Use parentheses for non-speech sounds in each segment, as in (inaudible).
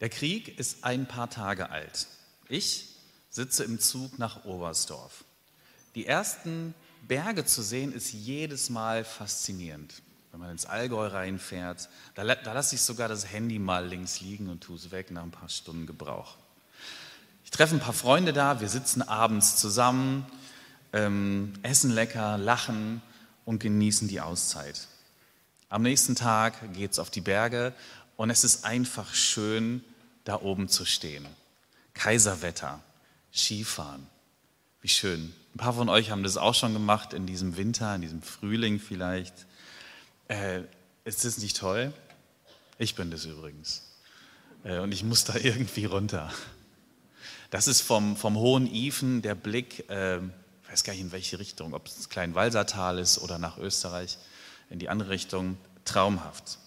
Der Krieg ist ein paar Tage alt. Ich sitze im Zug nach Oberstdorf. Die ersten Berge zu sehen ist jedes Mal faszinierend. Wenn man ins Allgäu reinfährt, da, da lasse ich sogar das Handy mal links liegen und tue es weg nach ein paar Stunden Gebrauch. Ich treffe ein paar Freunde da, wir sitzen abends zusammen, ähm, essen lecker, lachen und genießen die Auszeit. Am nächsten Tag geht es auf die Berge und es ist einfach schön, da oben zu stehen. Kaiserwetter, Skifahren, wie schön. Ein paar von euch haben das auch schon gemacht in diesem Winter, in diesem Frühling vielleicht. Äh, ist das nicht toll? Ich bin das übrigens. Äh, und ich muss da (laughs) irgendwie runter. Das ist vom, vom Hohen Ifen der Blick, äh, ich weiß gar nicht in welche Richtung, ob es Kleinwalsertal ist oder nach Österreich, in die andere Richtung, traumhaft.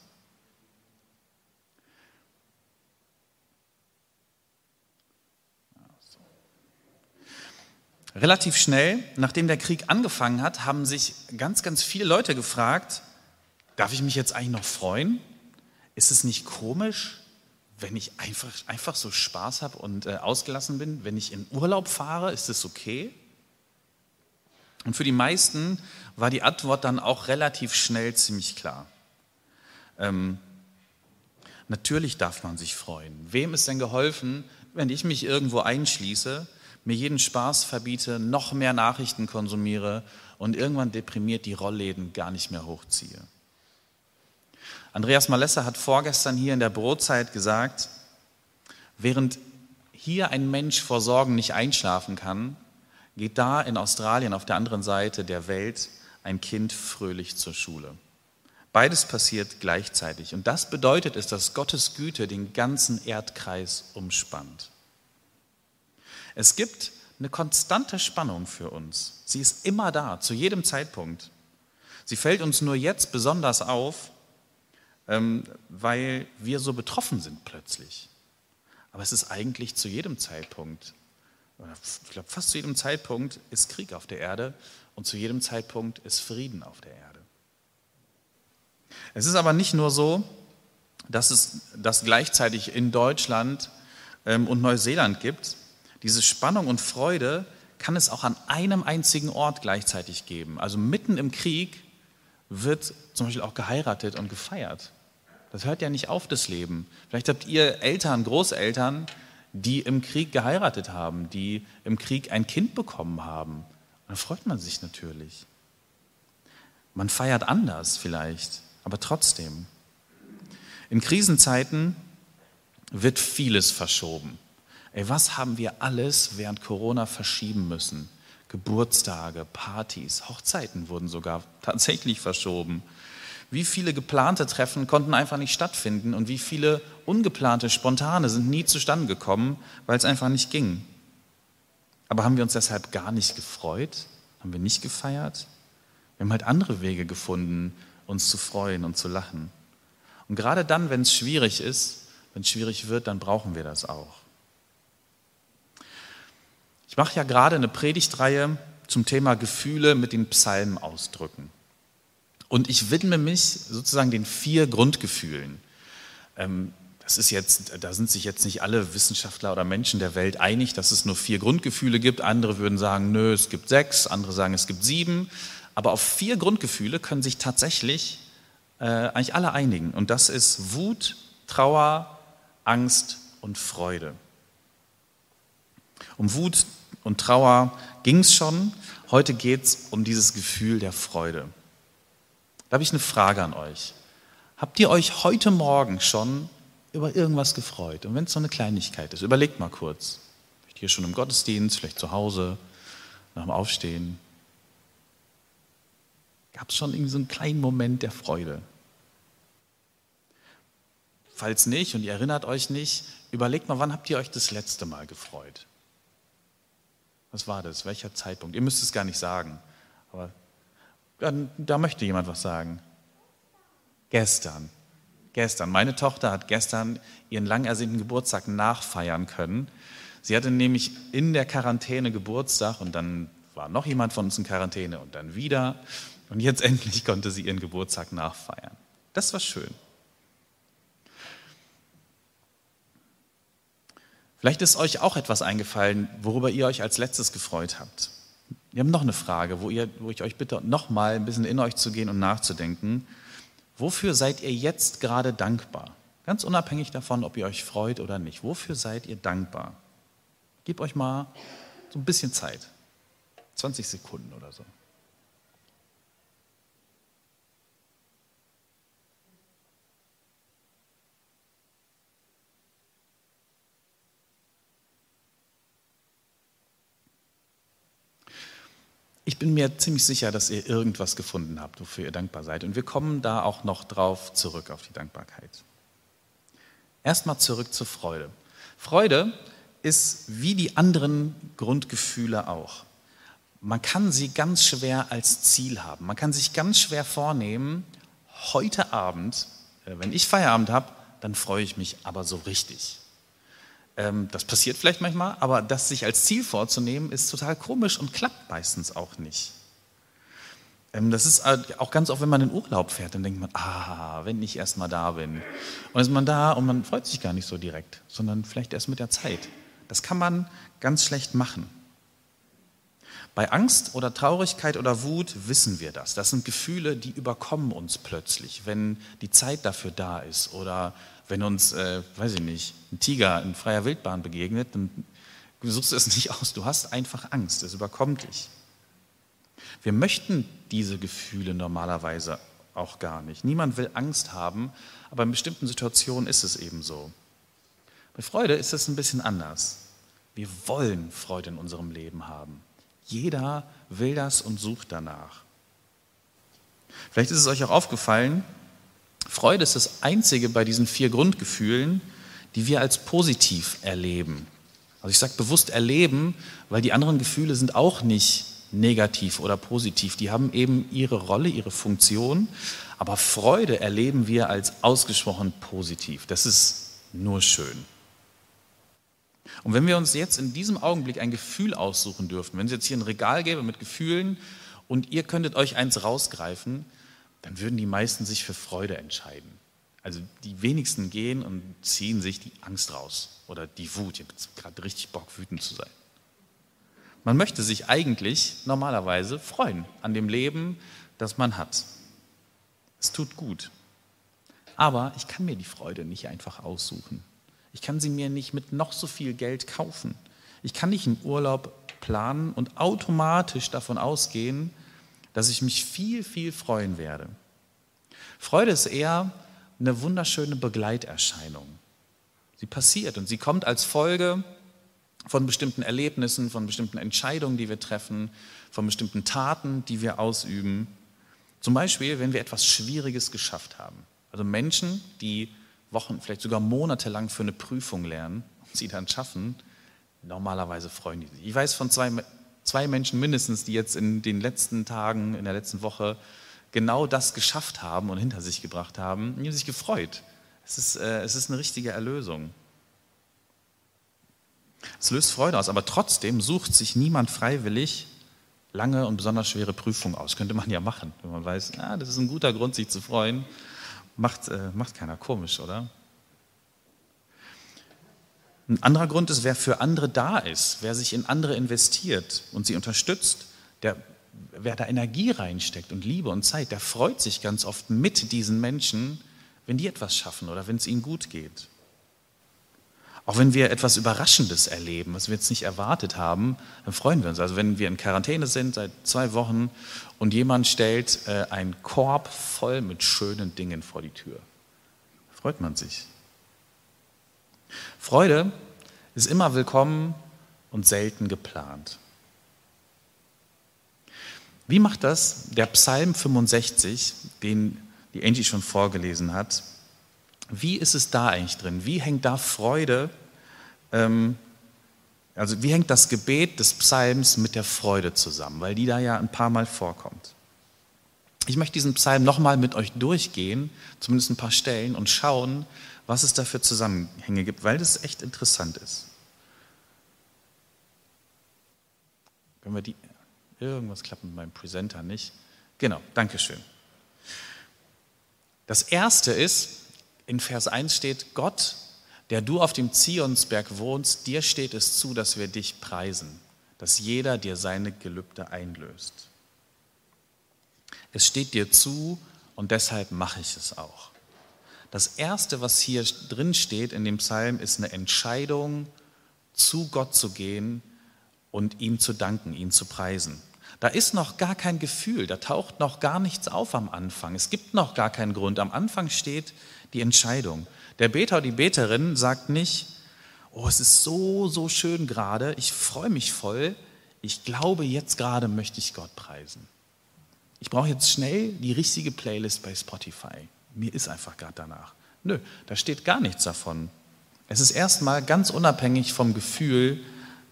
Relativ schnell, nachdem der Krieg angefangen hat, haben sich ganz, ganz viele Leute gefragt, darf ich mich jetzt eigentlich noch freuen? Ist es nicht komisch, wenn ich einfach, einfach so Spaß habe und äh, ausgelassen bin? Wenn ich in Urlaub fahre, ist es okay? Und für die meisten war die Antwort dann auch relativ schnell ziemlich klar. Ähm, natürlich darf man sich freuen. Wem ist denn geholfen, wenn ich mich irgendwo einschließe mir jeden Spaß verbiete, noch mehr Nachrichten konsumiere und irgendwann deprimiert die Rollläden gar nicht mehr hochziehe. Andreas Malessa hat vorgestern hier in der Brotzeit gesagt, während hier ein Mensch vor Sorgen nicht einschlafen kann, geht da in Australien auf der anderen Seite der Welt ein Kind fröhlich zur Schule. Beides passiert gleichzeitig. Und das bedeutet es, dass Gottes Güte den ganzen Erdkreis umspannt. Es gibt eine konstante Spannung für uns. Sie ist immer da, zu jedem Zeitpunkt. Sie fällt uns nur jetzt besonders auf, ähm, weil wir so betroffen sind plötzlich. Aber es ist eigentlich zu jedem Zeitpunkt, ich glaube fast zu jedem Zeitpunkt ist Krieg auf der Erde und zu jedem Zeitpunkt ist Frieden auf der Erde. Es ist aber nicht nur so, dass es das gleichzeitig in Deutschland ähm, und Neuseeland gibt, diese Spannung und Freude kann es auch an einem einzigen Ort gleichzeitig geben. Also mitten im Krieg wird zum Beispiel auch geheiratet und gefeiert. Das hört ja nicht auf, das Leben. Vielleicht habt ihr Eltern, Großeltern, die im Krieg geheiratet haben, die im Krieg ein Kind bekommen haben. Da freut man sich natürlich. Man feiert anders vielleicht, aber trotzdem. In Krisenzeiten wird vieles verschoben. Ey, was haben wir alles während Corona verschieben müssen? Geburtstage, Partys, Hochzeiten wurden sogar (laughs) tatsächlich verschoben. Wie viele geplante Treffen konnten einfach nicht stattfinden und wie viele ungeplante, spontane sind nie zustande gekommen, weil es einfach nicht ging. Aber haben wir uns deshalb gar nicht gefreut? Haben wir nicht gefeiert? Wir haben halt andere Wege gefunden, uns zu freuen und zu lachen. Und gerade dann, wenn es schwierig ist, wenn es schwierig wird, dann brauchen wir das auch. Ich mache ja gerade eine Predigtreihe zum Thema Gefühle mit den Psalmen ausdrücken. Und ich widme mich sozusagen den vier Grundgefühlen. Ähm, das ist jetzt, da sind sich jetzt nicht alle Wissenschaftler oder Menschen der Welt einig, dass es nur vier Grundgefühle gibt. Andere würden sagen, nö, es gibt sechs, andere sagen, es gibt sieben. Aber auf vier Grundgefühle können sich tatsächlich äh, eigentlich alle einigen. Und das ist Wut, Trauer, Angst und Freude. Um Wut und Trauer ging es schon. Heute geht es um dieses Gefühl der Freude. Da habe ich eine Frage an euch. Habt ihr euch heute Morgen schon über irgendwas gefreut? Und wenn es so eine Kleinigkeit ist, überlegt mal kurz. Vielleicht hier schon im Gottesdienst, vielleicht zu Hause, nach dem Aufstehen. Gab es schon irgendwie so einen kleinen Moment der Freude? Falls nicht und ihr erinnert euch nicht, überlegt mal, wann habt ihr euch das letzte Mal gefreut? Was war das? Welcher Zeitpunkt? Ihr müsst es gar nicht sagen. Aber ja, da möchte jemand was sagen. Gestern. Gestern. Meine Tochter hat gestern ihren lang ersehnten Geburtstag nachfeiern können. Sie hatte nämlich in der Quarantäne Geburtstag und dann war noch jemand von uns in Quarantäne und dann wieder. Und jetzt (laughs) endlich konnte sie ihren Geburtstag nachfeiern. Das war schön. Vielleicht ist euch auch etwas eingefallen, worüber ihr euch als letztes gefreut habt. Wir haben noch eine Frage, wo, ihr, wo ich euch bitte, nochmal ein bisschen in euch zu gehen und nachzudenken. Wofür seid ihr jetzt gerade dankbar? Ganz unabhängig davon, ob ihr euch freut oder nicht. Wofür seid ihr dankbar? Gebt euch mal so ein bisschen Zeit. 20 Sekunden oder so. Ich bin mir ziemlich sicher, dass ihr irgendwas gefunden habt, wofür ihr dankbar seid. Und wir kommen da auch noch drauf zurück auf die Dankbarkeit. Erstmal zurück zur Freude. Freude ist wie die anderen Grundgefühle auch. Man kann sie ganz schwer als Ziel haben. Man kann sich ganz schwer vornehmen, heute Abend, äh, wenn ich Feierabend habe, dann freue ich mich aber so richtig. Ähm, das passiert vielleicht manchmal, aber das sich als Ziel vorzunehmen, ist total komisch und klappt meistens auch nicht. Ähm, das ist auch ganz oft, wenn man in Urlaub fährt, dann denkt man, ah, wenn ich erst mal da bin. Und dann ist man da und man freut sich gar nicht so direkt, sondern vielleicht erst mit der Zeit. Das kann man ganz schlecht machen. Bei Angst oder Traurigkeit oder Wut wissen wir das. Das sind Gefühle, die überkommen uns plötzlich, wenn die Zeit dafür da ist oder wenn uns, äh, weiß ich nicht, ein Tiger in freier Wildbahn begegnet, dann suchst du es nicht aus. Du hast einfach Angst, es überkommt dich. Wir möchten diese Gefühle normalerweise auch gar nicht. Niemand will Angst haben, aber in bestimmten Situationen ist es eben so. Bei Freude ist es ein bisschen anders. Wir wollen Freude in unserem Leben haben. Jeder will das und sucht danach. Vielleicht ist es euch auch aufgefallen, Freude ist das einzige bei diesen vier Grundgefühlen, die wir als positiv erleben. Also ich sage bewusst erleben, weil die anderen Gefühle sind auch nicht negativ oder positiv. Die haben eben ihre Rolle, ihre Funktion. Aber Freude erleben wir als ausgesprochen positiv. Das ist nur schön. Und wenn wir uns jetzt in diesem Augenblick ein Gefühl aussuchen dürften, wenn es jetzt hier ein Regal gäbe mit Gefühlen und ihr könntet euch eins rausgreifen, dann würden die meisten sich für Freude entscheiden. Also die wenigsten gehen und ziehen sich die Angst raus oder die Wut. Ich habe gerade richtig Bock, wütend zu sein. Man möchte sich eigentlich normalerweise freuen an dem Leben, das man hat. Es tut gut. Aber ich kann mir die Freude nicht einfach aussuchen. Ich kann sie mir nicht mit noch so viel Geld kaufen. Ich kann nicht einen Urlaub planen und automatisch davon ausgehen, dass ich mich viel, viel freuen werde. Freude ist eher eine wunderschöne Begleiterscheinung. Sie passiert und sie kommt als Folge von bestimmten Erlebnissen, von bestimmten Entscheidungen, die wir treffen, von bestimmten Taten, die wir ausüben. Zum Beispiel, wenn wir etwas Schwieriges geschafft haben. Also Menschen, die Wochen, vielleicht sogar Monate lang für eine Prüfung lernen und sie dann schaffen, normalerweise freuen die sich. Ich weiß von zwei zwei Menschen mindestens, die jetzt in den letzten Tagen, in der letzten Woche genau das geschafft haben und hinter sich gebracht haben, die haben sich gefreut. Es ist, äh, es ist eine richtige Erlösung. Es löst Freude aus, aber trotzdem sucht sich niemand freiwillig lange und besonders schwere Prüfungen aus. Könnte man ja machen, wenn man weiß, ah, das ist ein guter Grund, sich zu freuen. Macht, äh, macht keiner komisch, oder? Ein anderer Grund ist, wer für andere da ist, wer sich in andere investiert und sie unterstützt, der, wer da Energie reinsteckt und Liebe und Zeit, der freut sich ganz oft mit diesen Menschen, wenn die etwas schaffen oder wenn es ihnen gut geht. Auch wenn wir etwas Überraschendes erleben, was wir jetzt nicht erwartet haben, dann freuen wir uns. Also wenn wir in Quarantäne sind seit zwei Wochen und jemand stellt äh, einen Korb voll mit schönen Dingen vor die Tür, freut man sich. Freude ist immer willkommen und selten geplant. Wie macht das der Psalm 65, den die Angie schon vorgelesen hat? Wie ist es da eigentlich drin? Wie hängt da Freude, ähm, also wie hängt das Gebet des Psalms mit der Freude zusammen? Weil die da ja ein paar Mal vorkommt. Ich möchte diesen Psalm nochmal mit euch durchgehen, zumindest ein paar Stellen, und schauen, was es da für Zusammenhänge gibt, weil das echt interessant ist. Können wir die, irgendwas klappt mit meinem Presenter nicht? Genau, Dankeschön. Das erste ist, in Vers 1 steht, Gott, der du auf dem Zionsberg wohnst, dir steht es zu, dass wir dich preisen, dass jeder dir seine Gelübde einlöst. Es steht dir zu und deshalb mache ich es auch. Das Erste, was hier drin steht in dem Psalm, ist eine Entscheidung, zu Gott zu gehen und ihm zu danken, ihn zu preisen. Da ist noch gar kein Gefühl, da taucht noch gar nichts auf am Anfang. Es gibt noch gar keinen Grund. Am Anfang steht die Entscheidung. Der Beter oder die Beterin sagt nicht, oh, es ist so, so schön gerade, ich freue mich voll, ich glaube, jetzt gerade möchte ich Gott preisen. Ich brauche jetzt schnell die richtige Playlist bei Spotify. Mir ist einfach gerade danach. Nö, da steht gar nichts davon. Es ist erstmal ganz unabhängig vom Gefühl,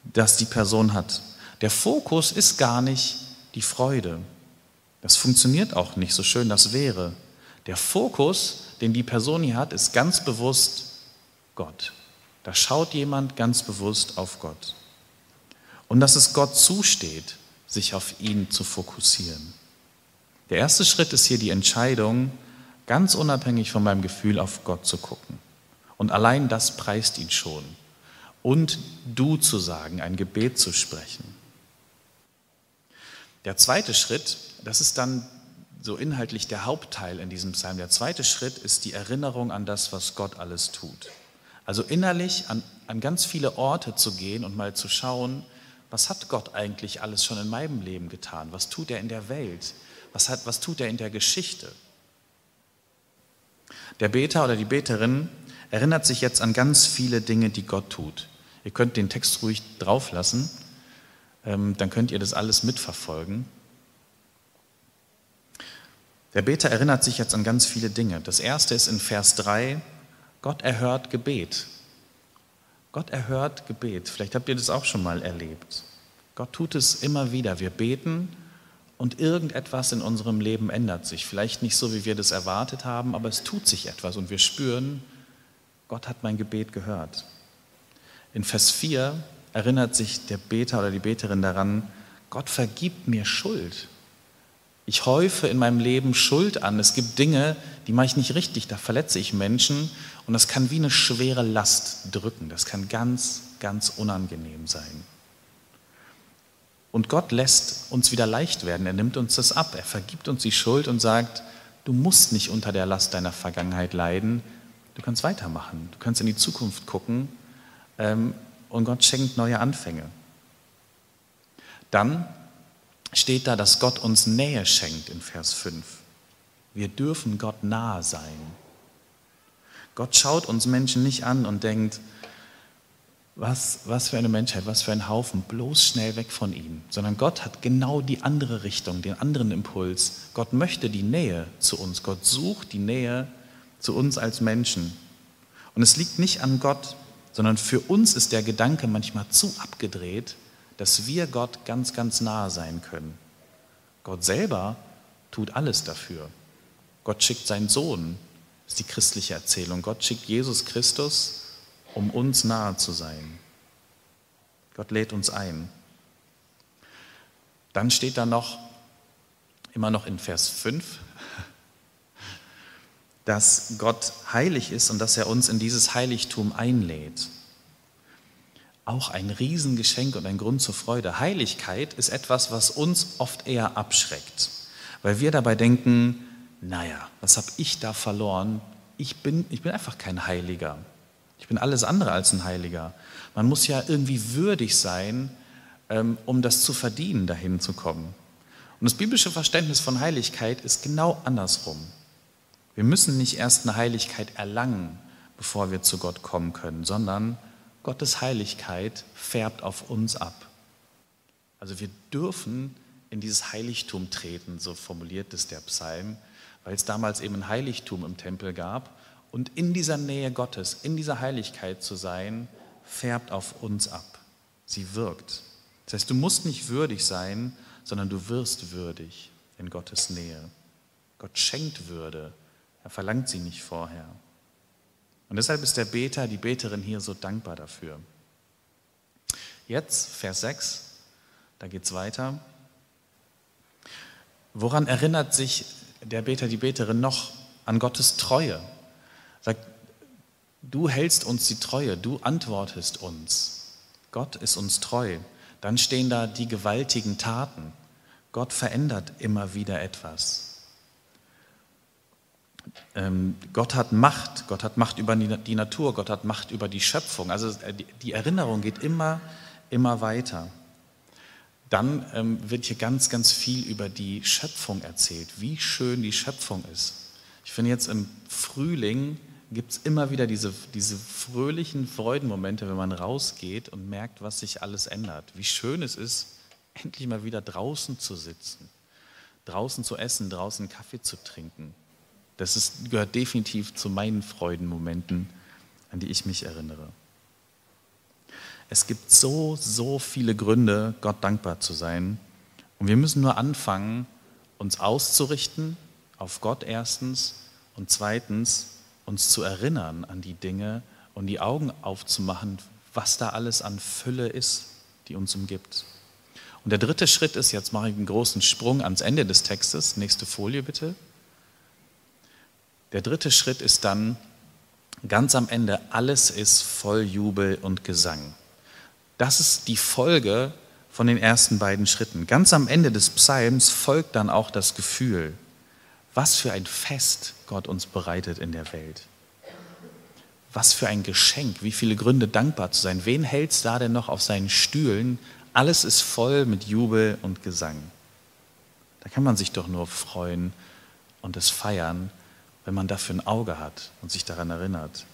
das die Person hat. Der Fokus ist gar nicht die Freude. Das funktioniert auch nicht so schön das wäre. Der Fokus, den die Person hier hat, ist ganz bewusst Gott. Da schaut jemand ganz bewusst auf Gott. Und dass es Gott zusteht, sich auf ihn zu fokussieren. Der erste Schritt ist hier die Entscheidung, ganz unabhängig von meinem Gefühl auf Gott zu gucken. Und allein das preist ihn schon. Und du zu sagen, ein Gebet zu sprechen. Der zweite Schritt, das ist dann so inhaltlich der Hauptteil in diesem Psalm. Der zweite Schritt ist die Erinnerung an das, was Gott alles tut. Also innerlich an, an ganz viele Orte zu gehen und mal zu schauen, was hat Gott eigentlich alles schon in meinem Leben getan? Was tut er in der Welt? Was, hat, was tut er in der Geschichte? Der Beter oder die Beterin erinnert sich jetzt an ganz viele Dinge, die Gott tut. Ihr könnt den Text ruhig drauflassen. Ähm, dann könnt ihr das alles mitverfolgen. Der Beter erinnert sich jetzt an ganz viele Dinge. Das erste ist in Vers 3, Gott erhört Gebet. Gott erhört Gebet. Vielleicht habt ihr das auch schon mal erlebt. Gott tut es immer wieder. Wir beten und irgendetwas in unserem Leben ändert sich. Vielleicht nicht so, wie wir das erwartet haben, aber es tut sich etwas und wir spüren, Gott hat mein Gebet gehört. In Vers 4 erinnert sich der Beter oder die Beterin daran, Gott vergibt mir Schuld. Ich häufe in meinem Leben Schuld an. Es gibt Dinge, die mache ich nicht richtig, da verletze ich Menschen und das kann wie eine schwere Last drücken. Das kann ganz, ganz unangenehm sein. Und Gott lässt uns wieder leicht werden. Er nimmt uns das ab. Er vergibt uns die Schuld und sagt, du musst nicht unter der Last deiner Vergangenheit leiden. Du kannst weitermachen. Du kannst in die Zukunft gucken ähm, und Gott schenkt neue Anfänge. Dann steht da, dass Gott uns Nähe schenkt in Vers 5. Wir dürfen Gott nahe sein. Gott schaut uns Menschen nicht an und denkt, was, was für eine Menschheit, was für ein Haufen, bloß schnell weg von ihm. Sondern Gott hat genau die andere Richtung, den anderen Impuls. Gott möchte die Nähe zu uns. Gott sucht die Nähe zu uns als Menschen. Und es liegt nicht an Gott, sondern für uns ist der Gedanke manchmal zu abgedreht, dass wir Gott ganz, ganz nahe sein können. Gott selber tut alles dafür. Gott schickt seinen Sohn, ist die christliche Erzählung. Gott schickt Jesus Christus, um uns nahe zu sein. Gott lädt uns ein. Dann steht da noch, immer noch in Vers 5, (laughs) dass Gott heilig ist und dass er uns in dieses Heiligtum einlädt. Auch ein Riesengeschenk und ein Grund zur Freude. Heiligkeit ist etwas, was uns oft eher abschreckt, weil wir dabei denken, naja, was habe ich da verloren? Ich bin, ich bin einfach kein Heiliger. Ich bin alles andere als ein Heiliger. Man muss ja irgendwie würdig sein, ähm, um das zu verdienen, dahin zu kommen. Und das biblische Verständnis von Heiligkeit ist genau andersrum. Wir müssen nicht erst eine Heiligkeit erlangen, bevor wir zu Gott kommen können, sondern Gottes Heiligkeit färbt auf uns ab. Also wir dürfen in dieses Heiligtum treten, so formuliert es der Psalm, weil es damals eben ein Heiligtum im Tempel gab. Und in dieser Nähe Gottes, in dieser Heiligkeit zu sein, färbt auf uns ab. Sie wirkt. Das heißt, du musst nicht würdig sein, sondern du wirst würdig in Gottes Nähe. Gott schenkt Würde er verlangt sie nicht vorher. Und deshalb ist der Beter, die Beterin hier so dankbar dafür. Jetzt, Vers 6, da geht es weiter. Woran erinnert sich der Beter, die Beterin noch an Gottes Treue? Sagt, du hältst uns die Treue, du antwortest uns. Gott ist uns treu. Dann stehen da die gewaltigen Taten. Gott verändert immer wieder etwas. Ähm, Gott hat Macht, Gott hat Macht über die Natur, Gott hat Macht über die Schöpfung. Also äh, die Erinnerung geht immer, immer weiter. Dann ähm, wird hier ganz, ganz viel über die Schöpfung erzählt, wie schön die Schöpfung ist. Ich finde jetzt im Frühling gibt es immer wieder diese, diese fröhlichen Freudenmomente, wenn man rausgeht und merkt, was sich alles ändert. Wie schön es ist, endlich mal wieder draußen zu sitzen, draußen zu essen, draußen Kaffee zu trinken. Das ist, gehört definitiv zu meinen Freudenmomenten, an die ich mich erinnere. Es gibt so, so viele Gründe, Gott dankbar zu sein. Und wir müssen nur anfangen, uns auszurichten auf Gott erstens und zweitens uns zu erinnern an die Dinge und die Augen aufzumachen, was da alles an Fülle ist, die uns umgibt. Und der dritte Schritt ist, jetzt mache ich einen großen Sprung ans Ende des Textes, nächste Folie bitte. Der dritte Schritt ist dann ganz am Ende, alles ist voll Jubel und Gesang. Das ist die Folge von den ersten beiden Schritten. Ganz am Ende des Psalms folgt dann auch das Gefühl, was für ein Fest Gott uns bereitet in der Welt. Was für ein Geschenk, wie viele Gründe dankbar zu sein. Wen hält es da denn noch auf seinen Stühlen? Alles ist voll mit Jubel und Gesang. Da kann man sich doch nur freuen und es feiern, wenn man dafür ein Auge hat und sich daran erinnert.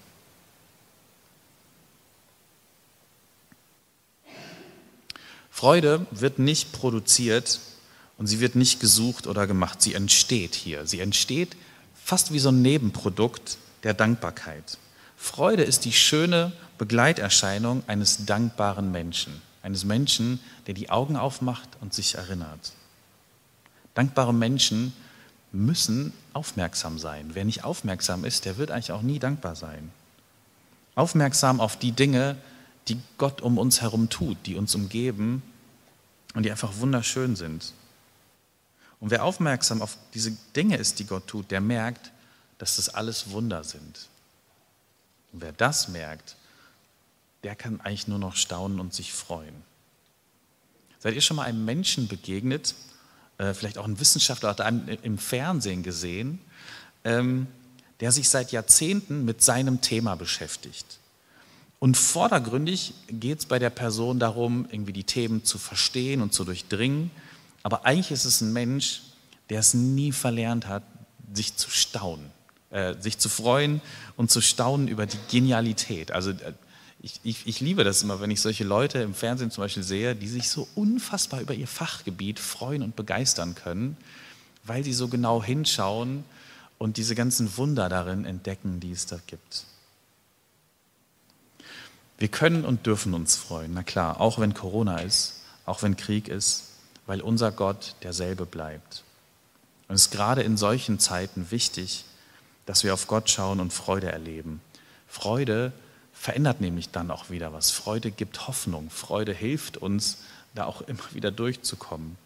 Freude wird nicht produziert und sie wird nicht gesucht oder gemacht. Sie entsteht hier. Sie entsteht fast wie so ein Nebenprodukt der Dankbarkeit. Freude ist die schöne Begleiterscheinung eines dankbaren Menschen. Eines Menschen, der die Augen aufmacht und sich erinnert. Dankbare Menschen müssen aufmerksam sein. Wer nicht aufmerksam ist, der wird eigentlich auch nie dankbar sein. Aufmerksam auf die Dinge, die Gott um uns herum tut, die uns umgeben und die einfach wunderschön sind. Und wer aufmerksam auf diese Dinge ist, die Gott tut, der merkt, dass das alles Wunder sind. Und wer das merkt, der kann eigentlich nur noch staunen und sich freuen. Seid ihr schon mal einem Menschen begegnet, äh, vielleicht auch ein Wissenschaftler hat einen im Fernsehen gesehen, ähm, der sich seit Jahrzehnten mit seinem Thema beschäftigt? Und vordergründig geht es bei der Person darum, irgendwie die Themen zu verstehen und zu durchdringen. Aber eigentlich ist es ein Mensch, der es nie verlernt hat, sich zu staunen, äh, sich zu freuen und zu staunen über die Genialität. Also äh, ich, ich, ich, liebe das immer, wenn ich solche Leute im Fernsehen zum Beispiel sehe, die sich so unfassbar über ihr Fachgebiet freuen und begeistern können, weil sie so genau hinschauen und diese ganzen Wunder darin entdecken, die es da gibt. Wir können und dürfen uns freuen, na klar, auch wenn Corona ist, auch wenn Krieg ist, weil unser Gott derselbe bleibt. Und es ist gerade in solchen Zeiten wichtig, dass wir auf Gott schauen und Freude erleben. Freude verändert nämlich dann auch wieder was. Freude gibt Hoffnung. Freude hilft uns, da auch immer wieder durchzukommen.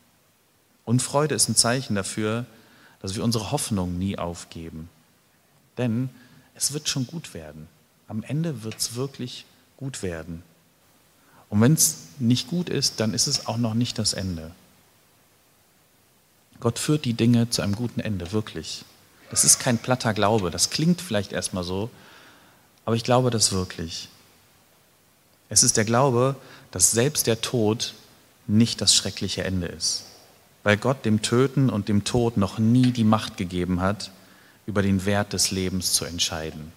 Und Freude ist ein Zeichen dafür, dass wir unsere Hoffnung nie aufgeben. Denn es wird schon gut werden. Am Ende wird es wirklich gut werden. Und wenn es nicht gut ist, dann ist es auch noch nicht das Ende. Gott führt die Dinge zu einem guten Ende, wirklich. Das ist kein platter Glaube, das klingt vielleicht erstmal so, aber ich glaube das wirklich. Es ist der Glaube, dass selbst der Tod nicht das schreckliche Ende ist, weil Gott dem Töten und dem Tod noch nie die Macht gegeben hat, über den Wert des Lebens zu entscheiden.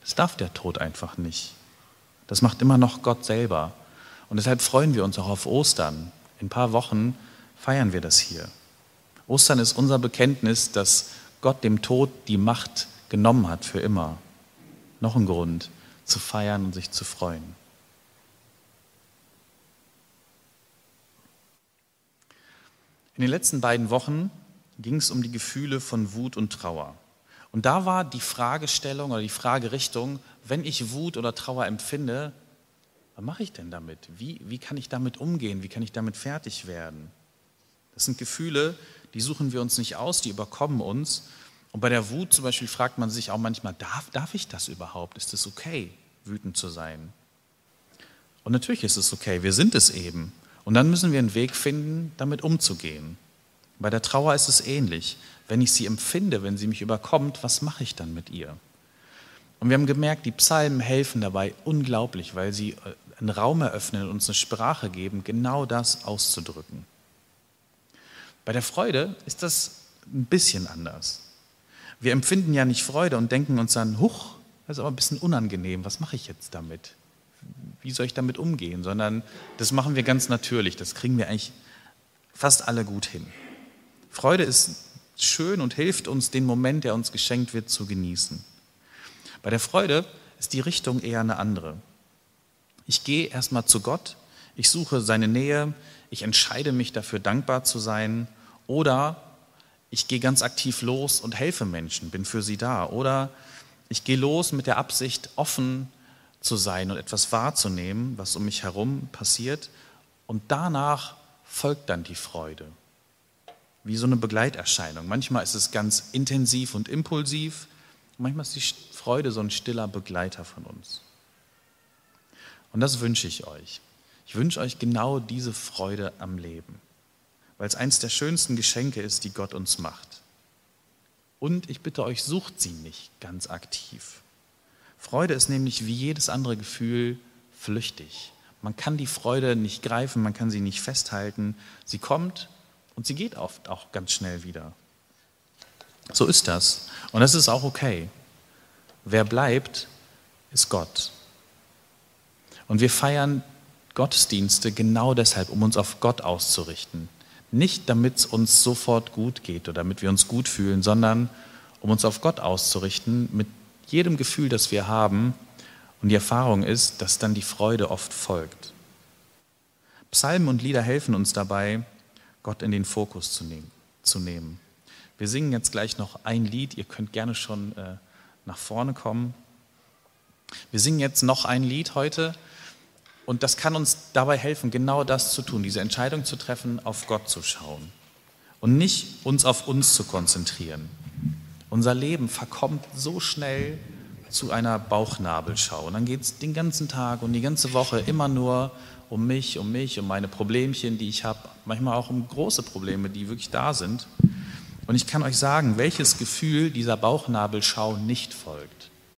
Das darf der Tod einfach nicht. Das macht immer noch Gott selber. Und deshalb freuen wir uns auch auf Ostern. In ein paar Wochen feiern wir das hier. Ostern ist unser Bekenntnis, dass Gott dem Tod die Macht genommen hat für immer. Noch ein Grund zu feiern und sich zu freuen. In den letzten beiden Wochen ging es um die Gefühle von Wut und Trauer. Und da war die Fragestellung oder die Fragerichtung, wenn ich Wut oder Trauer empfinde, was mache ich denn damit? Wie, wie kann ich damit umgehen? Wie kann ich damit fertig werden? Das sind Gefühle, die suchen wir uns nicht aus, die überkommen uns. Und bei der Wut zum Beispiel fragt man sich auch manchmal, darf, darf ich das überhaupt? Ist es okay, wütend zu sein? Und natürlich ist es okay, wir sind es eben. Und dann müssen wir einen Weg finden, damit umzugehen. Bei der Trauer ist es ähnlich. Wenn ich sie empfinde, wenn sie mich überkommt, was mache ich dann mit ihr? Und wir haben gemerkt, die Psalmen helfen dabei unglaublich, weil sie äh, einen Raum eröffnen und uns eine Sprache geben, genau das auszudrücken. Bei der Freude ist das ein bisschen anders. Wir empfinden ja nicht Freude und denken uns dann, huch, das ist aber ein bisschen unangenehm, was mache ich jetzt damit? Wie soll ich damit umgehen? Sondern das machen wir ganz natürlich, das kriegen wir eigentlich fast alle gut hin. Freude ist schön und hilft uns, den Moment, der uns geschenkt wird, zu genießen. Bei der Freude ist die Richtung eher eine andere. Ich gehe erstmal zu Gott, ich suche seine Nähe, ich entscheide mich dafür, dankbar zu sein oder ich gehe ganz aktiv los und helfe Menschen, bin für sie da oder ich gehe los mit der Absicht, offen zu sein und etwas wahrzunehmen, was um mich herum passiert und danach folgt dann die Freude. Wie so eine Begleiterscheinung. Manchmal ist es ganz intensiv und impulsiv, manchmal ist die Freude so ein stiller Begleiter von uns. Und das wünsche ich euch. Ich wünsche euch genau diese Freude am Leben, weil es eines der schönsten Geschenke ist, die Gott uns macht. Und ich bitte euch, sucht sie nicht ganz aktiv. Freude ist nämlich wie jedes andere Gefühl flüchtig. Man kann die Freude nicht greifen, man kann sie nicht festhalten. Sie kommt und sie geht oft auch ganz schnell wieder. So ist das. Und das ist auch okay. Wer bleibt, ist Gott. Und wir feiern Gottesdienste genau deshalb, um uns auf Gott auszurichten. Nicht damit es uns sofort gut geht oder damit wir uns gut fühlen, sondern um uns auf Gott auszurichten mit jedem Gefühl, das wir haben. Und die Erfahrung ist, dass dann die Freude oft folgt. Psalmen und Lieder helfen uns dabei, Gott in den Fokus zu, nehmen. Zu nehmen. Wir singen jetzt gleich noch ein Lied. Ihr könnt gerne schon äh, nach vorne kommen. Wir singen jetzt noch ein Lied heute. Und das kann uns dabei helfen, genau das zu tun, diese Entscheidung zu treffen, auf Gott zu schauen und nicht uns auf uns zu konzentrieren. Unser Leben verkommt so schnell zu einer Bauchnabelschau. Und dann geht es den ganzen Tag und die ganze Woche immer nur um mich, um mich, um meine Problemchen, die ich habe, manchmal auch um große Probleme, die wirklich da sind. Und ich kann euch sagen, welches Gefühl dieser Bauchnabelschau nicht folgt.